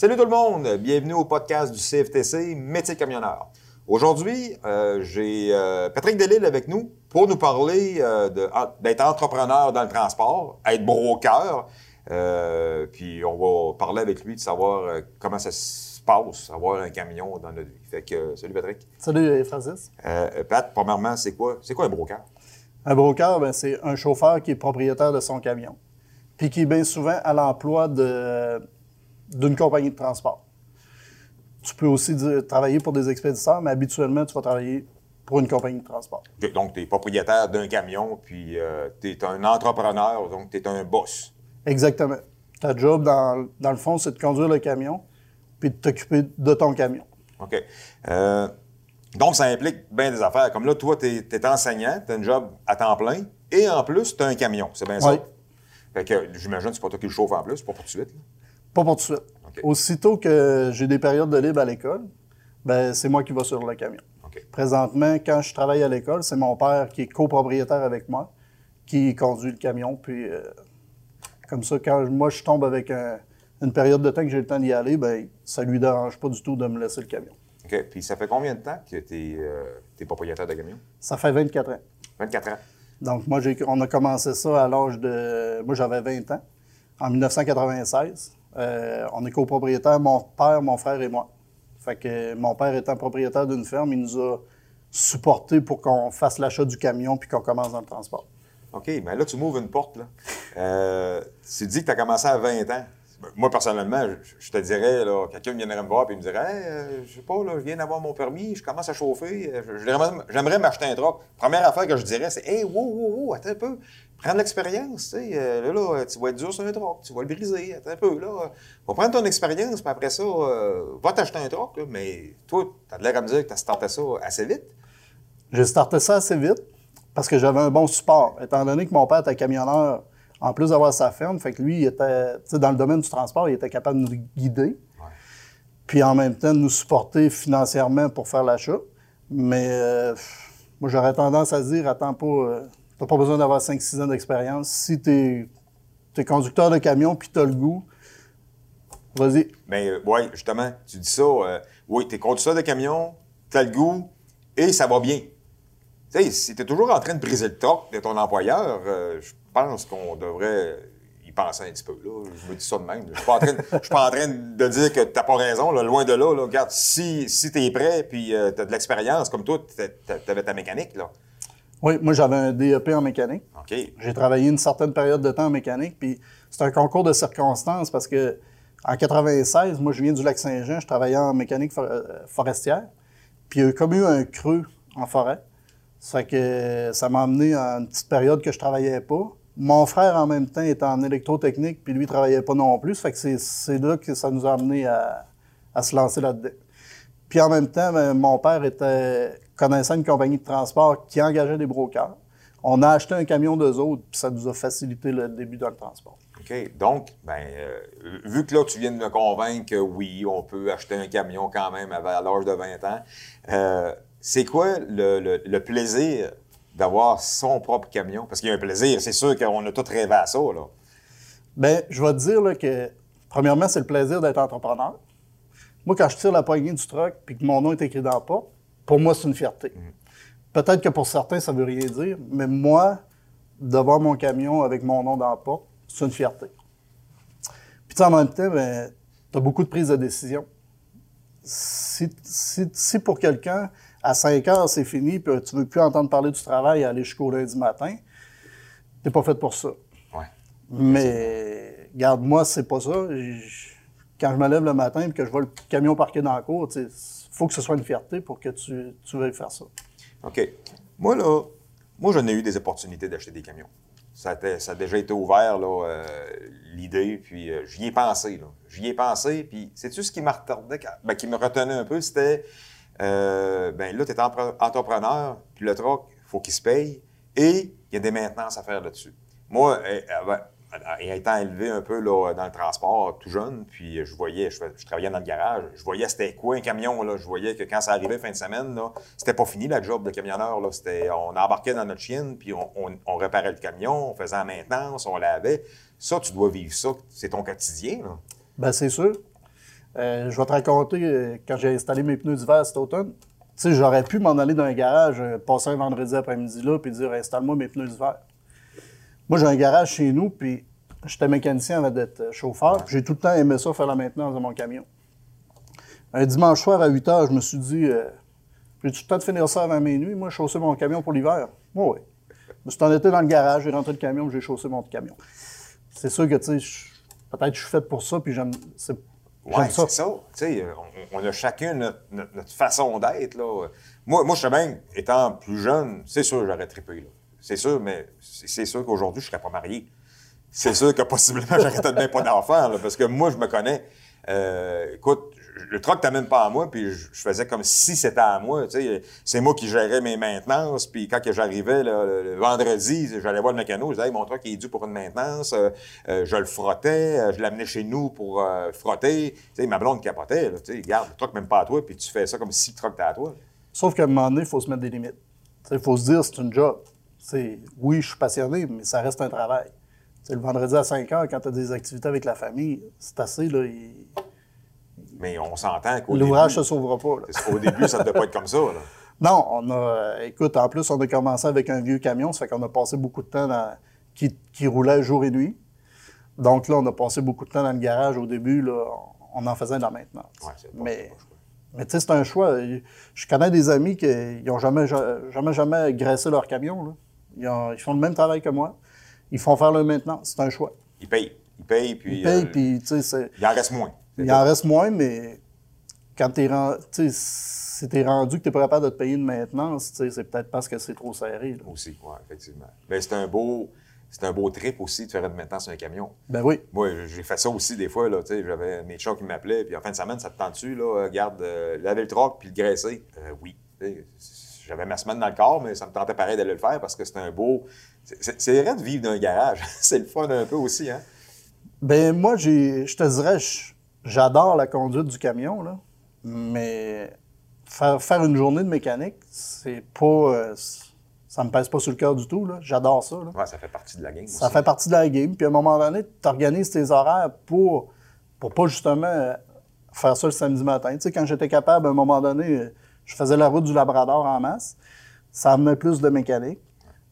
Salut tout le monde, bienvenue au podcast du CFTC Métier camionneur. Aujourd'hui, euh, j'ai euh, Patrick Delille avec nous pour nous parler euh, d'être entrepreneur dans le transport, être broker, puis on va parler avec lui de savoir comment ça se passe, avoir un camion dans notre vie. Fait que, salut Patrick. Salut Francis. Pat, premièrement, c'est quoi, c'est quoi un broker? Un broker, ben, c'est un chauffeur qui est propriétaire de son camion, puis qui est bien souvent à l'emploi de- d'une compagnie de transport. Tu peux aussi dire- travailler pour des expéditeurs, mais habituellement, tu vas travailler pour une compagnie de transport. Donc, tu es propriétaire d'un camion, puis tu es un entrepreneur, donc tu es un boss. Exactement. Ta job, dans, dans le fond, c'est de conduire le camion, puis de t'occuper de ton camion. OK. Euh, donc, ça implique bien des affaires. Comme là, toi, tu es, enseignant, tu as un job à temps plein, et en plus, tu as un camion. C'est bien ça? Oui. Fait que j'imagine que c'est pas toi qui le chauffe en plus, pas pour tout de suite. là. Pas pour tout de suite. Aussitôt que j'ai des périodes de libre à l'école, ben, c'est moi qui vais sur le camion. Présentement, quand je travaille à l'école, c'est mon père qui est copropriétaire avec moi, qui conduit le camion. Puis, euh, comme ça, quand moi je tombe avec un- une période de temps que j'ai le temps d'y aller, ben, ça lui dérange pas du tout de me laisser le camion. OK. Puis ça fait combien de temps que tu es, propriétaire de camion? Ça fait 24 ans. 24 ans. Donc, moi, on a commencé ça à l'âge de. Moi, j'avais 20 ans, en 1996. Euh, on est copropriétaire, mon père, mon frère et moi. Fait que mon père étant propriétaire d'une ferme, il nous a supporté pour qu'on fasse l'achat du camion puis qu'on commence dans le transport. OK, mais là, tu m'ouvres une porte. Là. Euh, tu dis que tu as commencé à 20 ans. Moi, personnellement, je, te dirais, quelqu'un viendrait me voir et me dirait Hey, euh, je sais pas, je viens d'avoir mon permis, je commence à chauffer, j'aimerais m'acheter un truck. Première affaire que je dirais, c'est Hey, wow, wow, wow, attends un peu, prends de l'expérience. tu sais, euh, là, là, tu vas être dur sur un truck, tu vas le briser, attends un peu. Là, euh, va prendre ton expérience, puis après ça, euh, va t'acheter un là. mais toi, tu as l'air à me dire que tu as starté ça assez vite. J'ai starté ça assez vite parce que j'avais un bon support. Étant donné que mon père était camionneur, en plus d'avoir sa ferme, fait que lui, il était, tu sais, dans le domaine du transport, il était capable de nous guider. Puis en même temps, de nous supporter financièrement pour faire l'achat. Mais euh, moi, j'aurais tendance à dire, attends pas, euh, t'as pas besoin d'avoir 5-6 ans d'expérience. Si t'es es conducteur de camion puis t'as le goût, vas-y. Mais oui, justement, tu dis ça. euh, oui, tu es conducteur de camion, tu as le goût et ça va bien. Tu sais, si tu es toujours en train de briser le toc de ton employeur, euh, je pense qu'on devrait y penser un petit peu. Là. Je me dis ça de même. Je suis pas en train, de- suis pas en train de dire que tu n'as pas raison. loin de là, là. Regarde, si, si tu es prêt puis tu as de l'expérience, comme toi, tu avais ta mécanique. Là. Oui, moi, j'avais un DEP en mécanique. OK. J'ai travaillé une certaine période de temps en mécanique, puis c'est un concours de circonstances parce que en 96, moi je viens du lac Saint-Jean, je travaillais en mécanique for- euh, forestière, puis il y a eu comme eu un creux en forêt. Ça fait que ça m'a amené à une petite période que je travaillais pas. Mon frère en même temps était en électrotechnique, puis lui travaillait pas non plus. Ça fait que c'est- c'est là que ça nous a amené à, à se lancer là-dedans. Puis en même temps, ben, mon père était connaissant une compagnie de transport qui engageait des brokers. On a acheté un camion d'eux autres, puis ça nous a facilité le début dans le transport. OK. Donc, ben, euh, vu que là, tu viens de me convaincre que oui, on peut acheter un camion quand même à l'âge de 20 ans, euh, c'est quoi le, le- le plaisir d'avoir son propre camion? Parce qu'il y a un plaisir, c'est sûr qu'on a tous rêvé à ça, là. Bien, je vais te dire là, que, premièrement, c'est le plaisir d'être entrepreneur. Moi, quand je tire la poignée du truck puis que mon nom est écrit dans le pas, pour moi, c'est une fierté. Peut-être que pour certains, ça veut rien dire, mais moi, d'avoir mon camion avec mon nom dans le pas, c'est une fierté. Puis en même temps, ben, tu as beaucoup de prises de décision. Si, si- si pour quelqu'un, à 5 heures, c'est fini, puis tu veux plus entendre parler du travail et aller jusqu'au lundi matin, t'es pas fait pour ça. Ouais. Mais, regarde, moi, c'est pas ça. Je- Quand je me lève le matin et que je vois le camion parqué dans la cour, il faut que ce soit une fierté pour que tu, veuilles faire ça. OK. Moi, là, moi, j'en ai eu des opportunités d'acheter des camions. Ça a, déjà été ouvert, euh, l'idée, puis euh, j'y ai pensé, là. J'y ai pensé, puis sais-tu ce qui m'a retardé, quand- ben, qui me retenait un peu, c'était, euh, ben là, tu es entrepreneur, puis le truck, il faut qu'il se paye, et il y a des maintenances à faire là-dessus. Moi, euh, avant- et étant élevé un peu là, dans le transport, tout jeune, puis je voyais, je, travaillais dans le garage, je voyais c'était quoi un camion, là, je voyais que quand ça arrivait fin de semaine, c'était pas fini la job de camionneur, là, c'était, on embarquait dans notre chienne, puis on, réparait le camion, on faisait la maintenance, on lavait. Ça, tu dois vivre ça, c'est ton quotidien, là. Ben, c'est sûr. Euh, je vais te raconter, euh, quand j'ai installé mes pneus d'hiver cet automne, j'aurais pu m'en aller dans un garage, euh, passer un vendredi après-midi là, puis dire installe-moi mes pneus d'hiver. Moi, j'ai un garage chez nous, puis j'étais mécanicien avant d'être euh, chauffeur. J'ai tout le temps aimé ça, faire la maintenance de mon camion. Un dimanche soir à 8 h, je me suis dit, euh, j'ai tout le temps de finir ça avant minuit, moi, chausser mon camion pour l'hiver? Moi, oui. Je me suis en été dans le garage, j'ai rentré le camion, puis j'ai chaussé mon camion. C'est sûr que, tu sais, peut-être que je suis fait pour ça, puis j'aime c'est- ça. c'est ça. On, on a chacun notre, notre- notre façon d'être. là. Moi, moi, je sais bien, étant plus jeune, c'est sûr que j'aurais trippé. là. C'est sûr, mais c'est sûr qu'aujourd'hui, je ne serais pas marié. C'est sûr que possiblement, peut-être même pas d'enfant, parce que moi, je me connais. Euh, écoute, le truck t'amène pas à moi, puis je, faisais comme si c'était à moi. C'est moi qui gérais mes maintenances, puis quand j'arrivais le, vendredi, j'allais voir le mécano, je disais mon truck est dû pour une maintenance, euh, euh, je le frottais, je l'amenais chez nous pour frotter. Ma blonde capotait, là, regarde, le truck même pas à toi, puis tu fais ça comme si le truck était à toi. Sauf qu'à un moment donné, il faut se mettre des limites. Il faut se dire, c'est une job. C'est, oui, je suis passionné, mais ça reste un travail. T'sais, le vendredi à 5 heures, quand tu as des activités avec la famille, c'est assez. Là, il- Mais on s'entend qu'au L'ouvrage ne se sauvera pas. là. au début, ça ne devait pas être comme ça. Là. Non, on a. écoute, en plus, on a commencé avec un vieux camion, ça fait qu'on a passé beaucoup de temps dans, qui, qui roulait jour et nuit. Donc là, on a passé beaucoup de temps dans le garage au début, là, on en faisait de la maintenance. Ouais, mais mais tu sais, c'est un choix. Je connais des amis qui n'ont jamais, jamais, jamais graissé leur camion. là. Ils, ont- ils font le même travail que moi. Ils font faire leur maintenance. C'est un choix. Ils payent. Ils payent, puis Ils payent, euh, puis tu sais, c'est- il en reste moins. Il en reste moins, mais quand tu es, si rendu que tu n'es pas capable de te payer une maintenance, c'est peut-être parce que c'est trop serré. là. Aussi, oui, effectivement. Mais c'est un beau. C'est un beau trip aussi de faire une maintenance sur un camion. Ben oui. Moi, j'ai fait ça aussi des fois, là, j'avais mes chats qui m'appelaient, puis en fin de semaine, ça te tente-tu, là, garde, euh, laver le troc puis le graisser? Euh, oui. J'avais ma semaine dans le corps, mais ça me tentait pareil d'aller le faire parce que c'est un beau... c'est- vrai de vivre dans un garage. c'est le fun un peu aussi, hein? Ben moi, j'ai, je te dirais, j'adore la conduite du camion, là, mais faire, faire une journée de mécanique, c'est pas... euh, ça me pèse pas sur le cœur du tout. là. J'adore ça. là. Ouais, ça fait partie de la game Ça aussi. fait partie de la game. Puis à un moment donné, tu organises tes horaires pour, pour pas justement euh, faire ça le samedi matin. Tu sais, quand j'étais capable, à un moment donné, je faisais la route du Labrador en masse. Ça amenait plus de mécanique.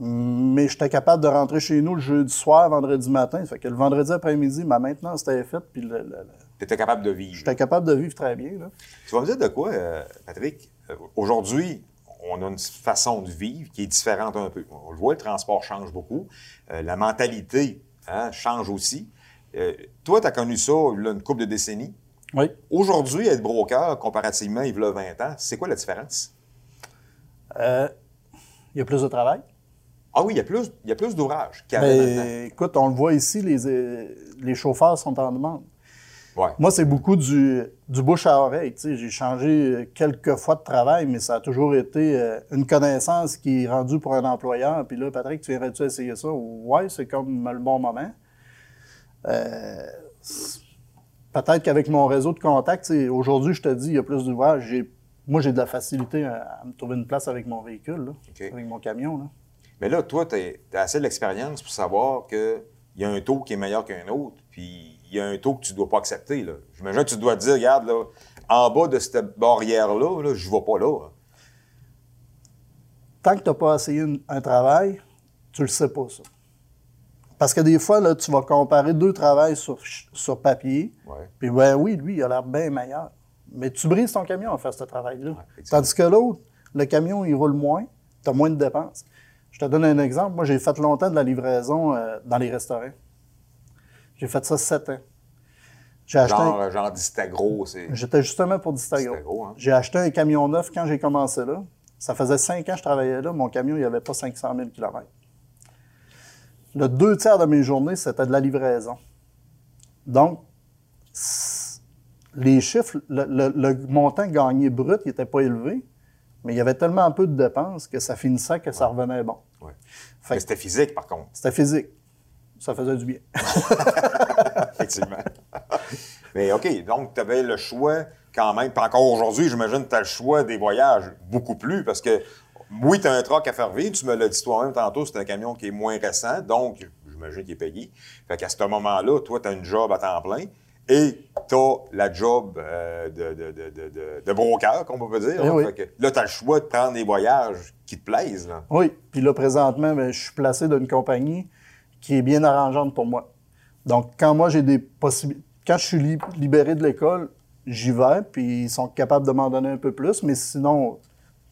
Mais j'étais capable de rentrer chez nous le jeudi soir, vendredi matin. Fait que le vendredi après-midi, ma maintenance était faite. Puis le- le- le- Tu étais capable de vivre. j'étais capable de vivre très bien. Là. Tu vas me dire de quoi, euh, Patrick? Euh, Aujourd'hui, on a une façon de vivre qui est différente un peu. On le voit, le transport change beaucoup. Euh, la mentalité hein, change aussi. Toi, tu as connu ça il y a une couple de décennies? Oui. Aujourd'hui, être broker, comparativement, il y a 20 ans, c'est quoi la différence? Euh, Il y a plus de travail. Ah oui, il y a plus, il y a plus d'ouvrages écoute, on le voit ici, les, euh, les chauffeurs sont en demande. Ouais. Moi, c'est beaucoup du, du bouche à oreille. J'ai changé quelques fois de travail, mais ça a toujours été euh, une connaissance qui est rendue pour un employeur. Puis là, Patrick, tu viendrais-tu essayer ça? Ouais, c'est comme le bon moment. Euh, Peut-être qu'avec mon réseau de contacts, aujourd'hui, je te dis, il y a plus d'ouvrages. J'ai- Moi, j'ai de la facilité à, à me trouver une place avec mon véhicule, là, avec mon camion. Là. Mais là, toi, tu as assez d'expérience pour savoir qu'il y a un taux qui est meilleur qu'un autre, puis il y a un taux que tu ne dois pas accepter. J'imagine que tu dois te dire, regarde, là, en bas de cette barrière-là, là, je ne vais pas là. tant que tu n'as pas essayé une- un travail, tu le sais pas, ça. Parce que des fois, là, tu vas comparer deux travails sur, sur papier, puis ben oui, lui, il a l'air bien meilleur. Mais tu brises ton camion à faire ce travail-là. Tandis que l'autre, le camion, il roule moins, tu as moins de dépenses. Je te donne un exemple. Moi, j'ai fait longtemps de la livraison euh, dans les restaurants. J'ai fait ça sept ans. J'ai acheté un- Genre, euh, genre Distagro, c'est. J'étais justement pour Distagro. Distagro, hein. J'ai acheté un camion neuf quand j'ai commencé là. Ça faisait cinq ans que je travaillais là. Mon camion, il n'y avait pas 500 000 km. Le deux tiers de mes journées, c'était de la livraison. Donc, les chiffres, le, le- le montant gagné brut, il n'était pas élevé, mais il y avait tellement peu de dépenses que ça finissait que ça revenait bon. Ouais. Fait Mais c'était physique, par contre, c'était physique. Ça faisait du bien. effectivement. Mais OK, donc tu avais le choix quand même. Puis encore aujourd'hui, j'imagine que tu as le choix des voyages beaucoup plus parce que oui, tu as un truck à faire vivre. Tu me l'as dit toi-même tantôt, c'est un camion qui est moins récent, donc j'imagine qu'il est payé. Fait qu'à ce moment-là, toi, tu as une job à temps plein. et tu as la job euh, de, de, de, de, de broker, comme on peut dire. Eh là. oui. Fait que là, tu as le choix de prendre des voyages qui te plaisent. Là. Oui, puis là, présentement, ben, je suis placé dans une compagnie qui est bien arrangeante pour moi. Donc, quand moi, j'ai des possibilités... Quand je suis li- libéré de l'école, j'y vais, puis ils sont capables de m'en donner un peu plus, mais sinon,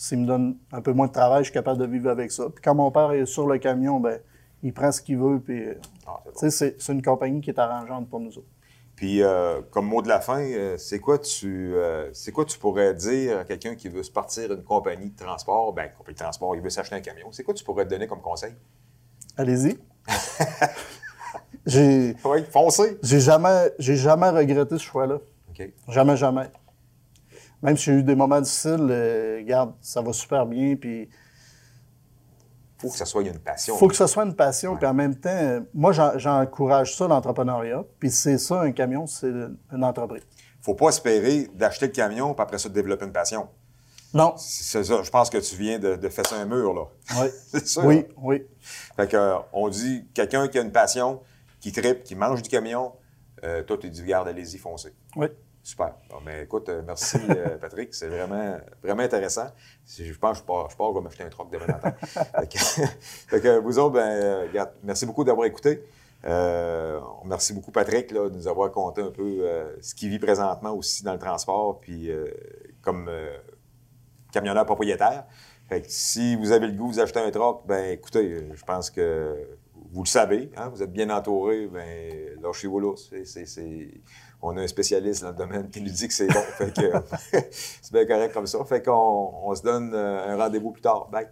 s'ils me donnent un peu moins de travail, je suis capable de vivre avec ça. Puis quand mon père est sur le camion, ben il prend ce qu'il veut, puis... euh, Ah, c'est bon. Tu sais, c'est- c'est une compagnie qui est arrangeante pour nous autres. Puis, euh, comme mot de la fin, euh, c'est quoi tu euh, c'est quoi tu pourrais dire à quelqu'un qui veut se partir d'une compagnie de transport, ben compagnie de transport, il veut s'acheter un camion. C'est quoi tu pourrais te donner comme conseil? Allez-y. j'ai Oui, foncez. j'ai jamais, j'ai jamais regretté ce choix-là. OK. Jamais, jamais. Même si j'ai eu des moments difficiles, euh, regarde, ça va super bien, puis faut que ça soit une passion. faut que ce soit une passion, puis en même temps, moi, j'en- j'encourage ça, l'entrepreneuriat, puis c'est ça, un camion, c'est une entreprise. faut pas espérer d'acheter le camion puis après ça de développer une passion. Non. C'est ça. Je pense que tu viens de, de fesser un mur, là. Oui. C'est ça. Oui, oui. Fait que, euh, on dit quelqu'un qui a une passion, qui tripe, qui mange du camion, euh, toi, tu dis, regarde, allez-y, foncez. Oui. Super. Bon, ben, écoute, euh, merci, euh, Patrick. C'est vraiment, vraiment intéressant. Je pense que je pars, je, pars, je vais m'acheter un troc demain matin. fait, que, fait que vous autres, ben, euh, regarde, merci beaucoup d'avoir écouté. Euh, on remercie beaucoup Patrick là, de nous avoir conté un peu euh, ce qu'il vit présentement aussi dans le transport, puis euh, comme euh, camionneur propriétaire. Fait que si vous avez le goût vous un troc, ben écoutez, euh, je pense que vous le savez, hein, vous êtes bien entouré, ben lâchez-vous là. On a un spécialiste dans le domaine qui nous dit que c'est bon. c'est bien correct comme ça. Fait qu'on on se donne euh, un rendez-vous plus tard. Bye.